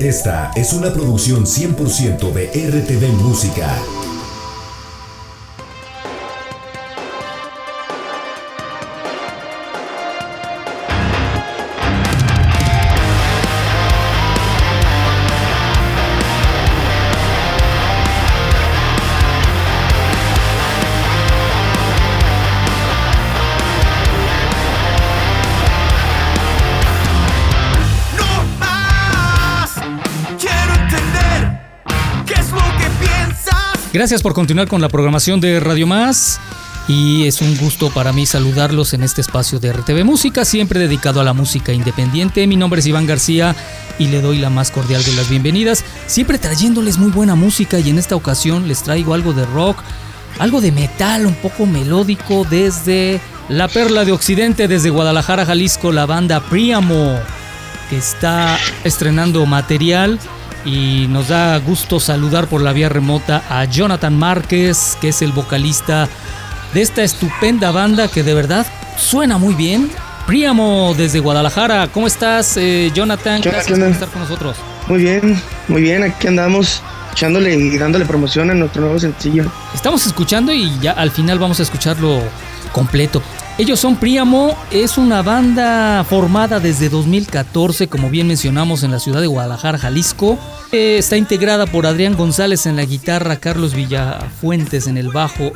Esta es una producción 100% de RTV Música. Gracias por continuar con la programación de Radio Más. Y es un gusto para mí saludarlos en este espacio de RTV Música, siempre dedicado a la música independiente. Mi nombre es Iván García y le doy la más cordial de las bienvenidas, siempre trayéndoles muy buena música y en esta ocasión les traigo algo de rock, algo de metal, un poco melódico desde la Perla de Occidente, desde Guadalajara, Jalisco, la banda Priamo, que está estrenando material y nos da gusto saludar por la vía remota a Jonathan Márquez, que es el vocalista de esta estupenda banda que de verdad suena muy bien. Príamo desde Guadalajara, ¿cómo estás eh, Jonathan? Gracias por estar con nosotros. Muy bien, muy bien, aquí andamos echándole y dándole promoción a nuestro nuevo sencillo. Estamos escuchando y ya al final vamos a escucharlo completo. Ellos son Príamo, es una banda formada desde 2014, como bien mencionamos, en la ciudad de Guadalajara, Jalisco. Eh, está integrada por Adrián González en la guitarra, Carlos Villafuentes en el bajo,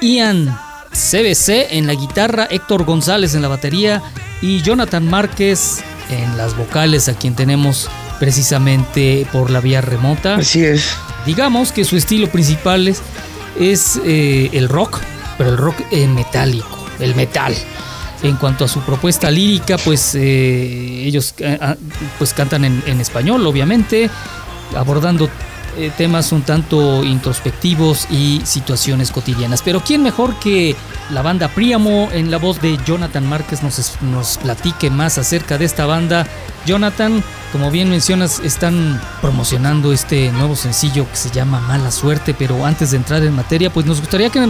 Ian CBC en la guitarra, Héctor González en la batería y Jonathan Márquez en las vocales, a quien tenemos precisamente por la vía remota. Así es. Digamos que su estilo principal es, eh, el rock, pero el rock metálico el metal. En cuanto a su propuesta lírica, pues eh, ellos eh, ah, pues cantan en, español, obviamente, abordando eh, temas un tanto introspectivos y situaciones cotidianas. Pero ¿quién mejor que la banda Príamo en la voz de Jonathan Márquez nos, nos platique más acerca de esta banda? Jonathan, como bien mencionas, están promocionando este nuevo sencillo que se llama Mala Suerte, pero antes de entrar en materia, pues nos gustaría que,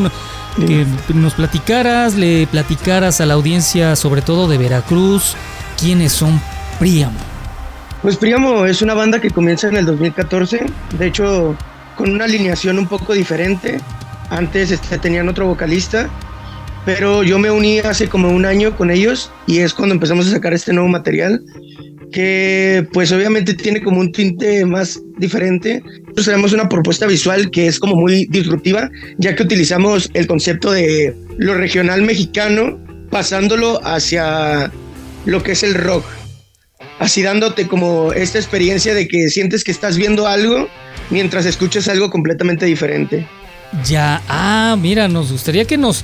nos platicaras, le platicaras a la audiencia, sobre todo de Veracruz, quiénes son Príamo. Pues Príamo es una banda que comienza en el 2014, de hecho con una alineación un poco diferente. Antes este, tenían otro vocalista, pero yo me uní hace como un año con ellos y es cuando empezamos a sacar este nuevo material que pues obviamente tiene como un tinte más diferente. Nosotros tenemos una propuesta visual que es como muy disruptiva, ya que utilizamos el concepto de lo regional mexicano, pasándolo hacia lo que es el rock. Así dándote como esta experiencia de que sientes que estás viendo algo mientras escuchas algo completamente diferente. Ya, ah, mira, nos gustaría que nos,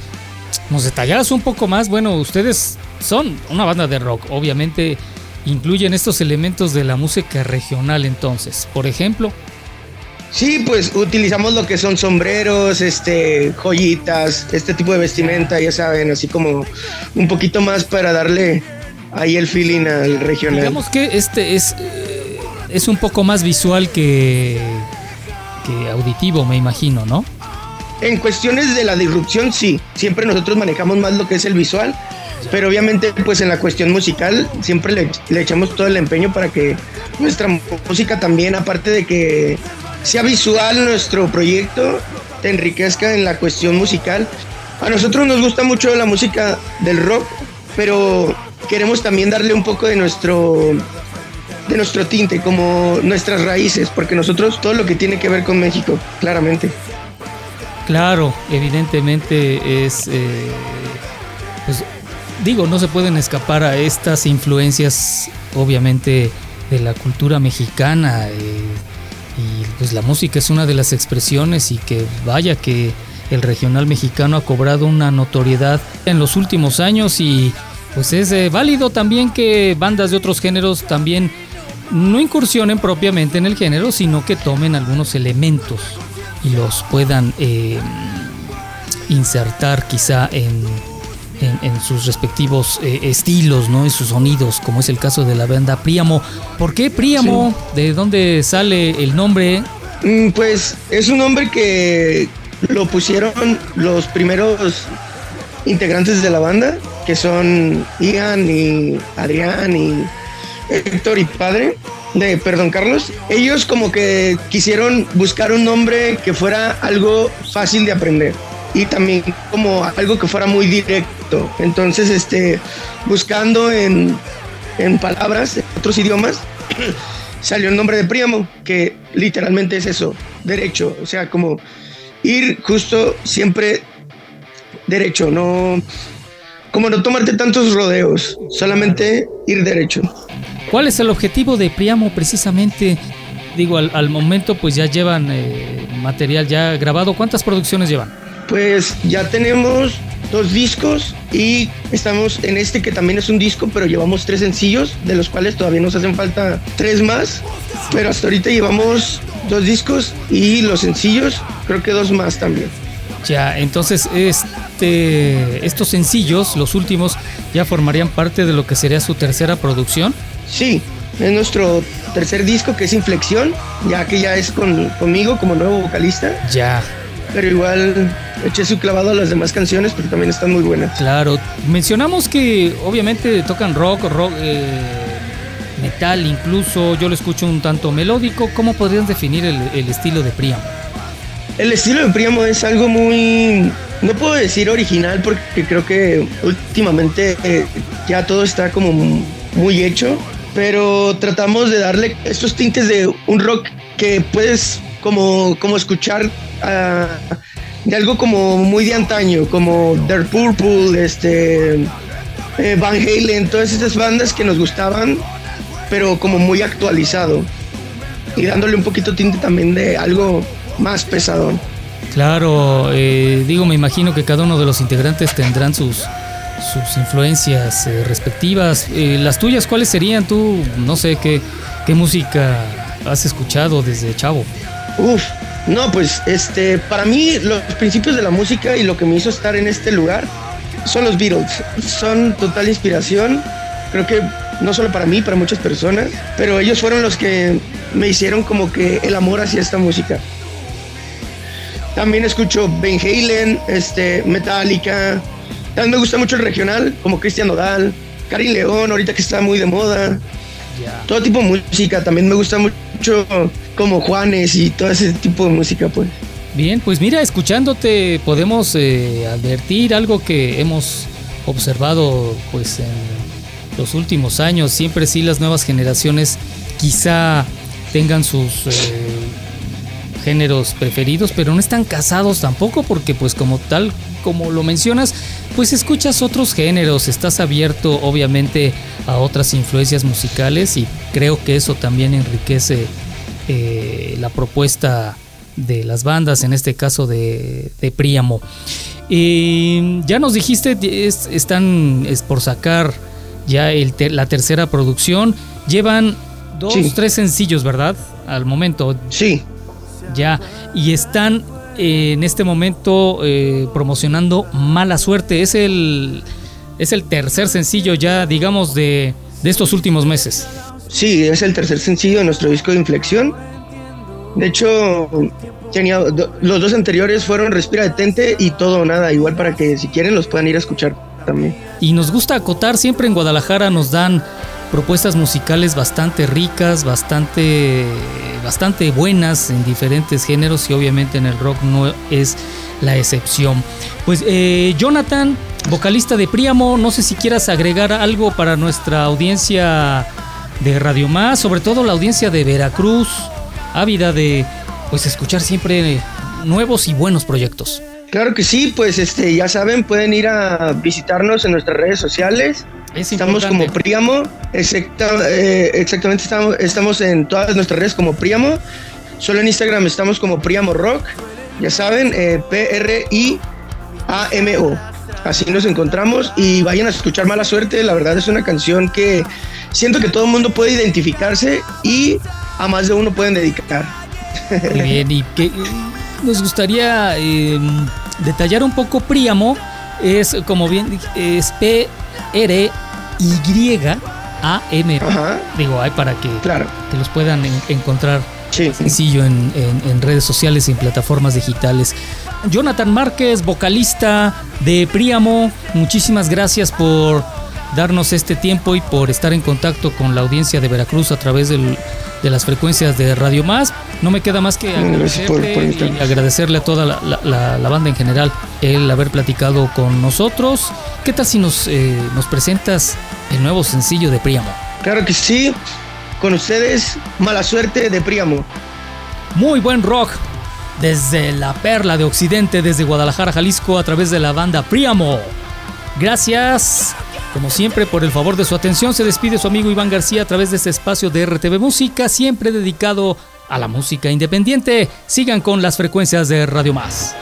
nos detallaras un poco más. Bueno, ustedes son una banda de rock, obviamente incluyen estos elementos de la música regional entonces. Por ejemplo. Sí, pues utilizamos lo que son sombreros, este, joyitas, este tipo de vestimenta, ya saben, así como un poquito más para darle ahí el feeling al regional. Digamos que este es, eh, es un poco más visual que, que auditivo, me imagino, ¿no? En cuestiones de la disrupción, sí. Siempre nosotros manejamos más lo que es el visual pero obviamente pues en la cuestión musical siempre le, echamos todo el empeño para que nuestra música también, aparte de que sea visual nuestro proyecto, te enriquezca en la cuestión musical. A nosotros nos gusta mucho la música del rock, pero queremos también darle un poco de nuestro de nuestro tinte, como nuestras raíces, porque nosotros todo lo que tiene que ver con México, claramente. Claro, evidentemente es eh, pues, digo, no se pueden escapar a estas influencias, obviamente, de la cultura mexicana. Eh, y pues la música es una de las expresiones y que vaya que el regional mexicano ha cobrado una notoriedad en los últimos años y pues es eh, válido también que bandas de otros géneros también no incursionen propiamente en el género, sino que tomen algunos elementos y los puedan eh, insertar quizá en en, sus respectivos eh, estilos, ¿no? En sus sonidos, como es el caso de la banda Príamo. ¿Por qué Príamo? ¿De dónde sale el nombre? Mm, pues es un nombre que lo pusieron los primeros integrantes de la banda, que son Ian y Adrián y Héctor y Padre. de Perdón Carlos, ellos como que quisieron buscar un nombre que fuera algo fácil de aprender y también como algo que fuera muy directo. Entonces, este, buscando en, en palabras, en otros idiomas, salió el nombre de Príamo, que literalmente es eso, derecho, o sea, como ir justo siempre derecho, no como no tomarte tantos rodeos, solamente ir derecho. ¿Cuál es el objetivo de Priamo precisamente? Digo, al, momento pues ya llevan eh, material ya grabado. ¿Cuántas producciones llevan? Pues ya tenemos dos discos y estamos en este que también es un disco, pero llevamos tres sencillos, de los cuales todavía nos hacen falta tres más. Pero hasta ahorita llevamos dos discos y los sencillos, creo que dos más también. Ya, entonces este, estos sencillos, los últimos, ya formarían parte de lo que sería su tercera producción. Sí, es nuestro tercer disco que es Inflexión, ya que ya es con, conmigo como nuevo vocalista. Ya. Pero igual eché su clavado a las demás canciones porque también están muy buenas. Claro, mencionamos que obviamente tocan rock, rock, eh, metal, incluso yo lo escucho un tanto melódico. ¿Cómo podrías definir el, el estilo de Priam? El estilo de Priamo es algo muy, no puedo decir original porque creo que últimamente eh, ya todo está como muy hecho, pero tratamos de darle estos tintes de un rock que puedes como, como escuchar ah, de algo como muy de antaño, como The Purple, este, eh, Van Halen, todas esas bandas que nos gustaban, pero como muy actualizado. Y dándole un poquito tinte también de algo más pesado. Claro, eh, digo, me imagino que cada uno de los integrantes tendrán sus, sus influencias eh, respectivas. Eh, las tuyas, ¿cuáles serían tú? No sé, ¿qué, qué música has escuchado desde chavo? Uf, no, pues este, para mí los principios de la música y lo que me hizo estar en este lugar son los Beatles. Son total inspiración. Creo que no solo para mí, para muchas personas, pero ellos fueron los que me hicieron como que el amor hacia esta música. También escucho Ben Halen, este, Metallica. También me gusta mucho el regional, como Cristian Nodal, Karin León, ahorita que está muy de moda. Todo tipo de música. También me gusta mucho como Juanes y todo ese tipo de música, pues. Bien, pues mira, escuchándote podemos eh, advertir algo que hemos observado pues en los últimos años. Siempre sí las nuevas generaciones quizá tengan sus eh, géneros preferidos, pero no están casados tampoco porque pues como tal como lo mencionas, pues escuchas otros géneros, estás abierto obviamente a otras influencias musicales y creo que eso también enriquece eh, la propuesta de las bandas, en este caso de, de Príamo. ya nos dijiste, están es por sacar ya el la tercera producción, llevan dos, tres sencillos, ¿verdad? Al momento. Sí. Ya, y están eh, en este momento eh, promocionando Mala Suerte. Es el, es el tercer sencillo ya, digamos, de, de estos últimos meses. Sí, es el tercer sencillo de nuestro disco de inflexión. De hecho, tenía, los dos anteriores fueron Respira Detente y Todo o Nada, igual para que si quieren los puedan ir a escuchar también. Y nos gusta acotar, siempre en Guadalajara nos dan propuestas musicales bastante ricas, bastante, bastante buenas en diferentes géneros y obviamente en el rock no es la excepción. Pues eh, Jonathan, vocalista de Príamo, no sé si quieras agregar algo para nuestra audiencia de Radio Más, sobre todo la audiencia de Veracruz, ávida de pues escuchar siempre nuevos y buenos proyectos. Claro que sí, pues este ya saben, pueden ir a visitarnos en nuestras redes sociales estamos como Priamo, eh, exactamente estamos, estamos en todas nuestras redes como Priamo. Solo en Instagram estamos como Priamo Rock, ya saben, eh, P-R-I-A-M-O. Así nos encontramos y vayan a escuchar Mala Suerte. La verdad es una canción que siento que todo el mundo puede identificarse y a más de uno pueden dedicar. Muy bien, y que nos gustaría em, detallar un poco Priamo. Es como bien, es P R-Y-A-M. Digo, hay para que, claro. que los puedan encontrar sencillo en, redes sociales y en plataformas digitales. Jonathan Márquez, vocalista de Príamo, muchísimas gracias por darnos este tiempo y por estar en contacto con la audiencia de Veracruz a través del, de las frecuencias de Radio Más. No me queda más que agradecerte y agradecerle a toda la, banda en general el haber platicado con nosotros. ¿Qué tal si nos, eh, nos presentas el nuevo sencillo de Príamo? Claro que sí. Con ustedes, Mala Suerte de Príamo. Muy buen rock desde la perla de Occidente, desde Guadalajara, Jalisco, a través de la banda Príamo. Gracias, como siempre, por el favor de su atención. Se despide su amigo Iván García a través de este espacio de RTV Música, siempre dedicado a la música independiente. Sigan con las frecuencias de Radio Más.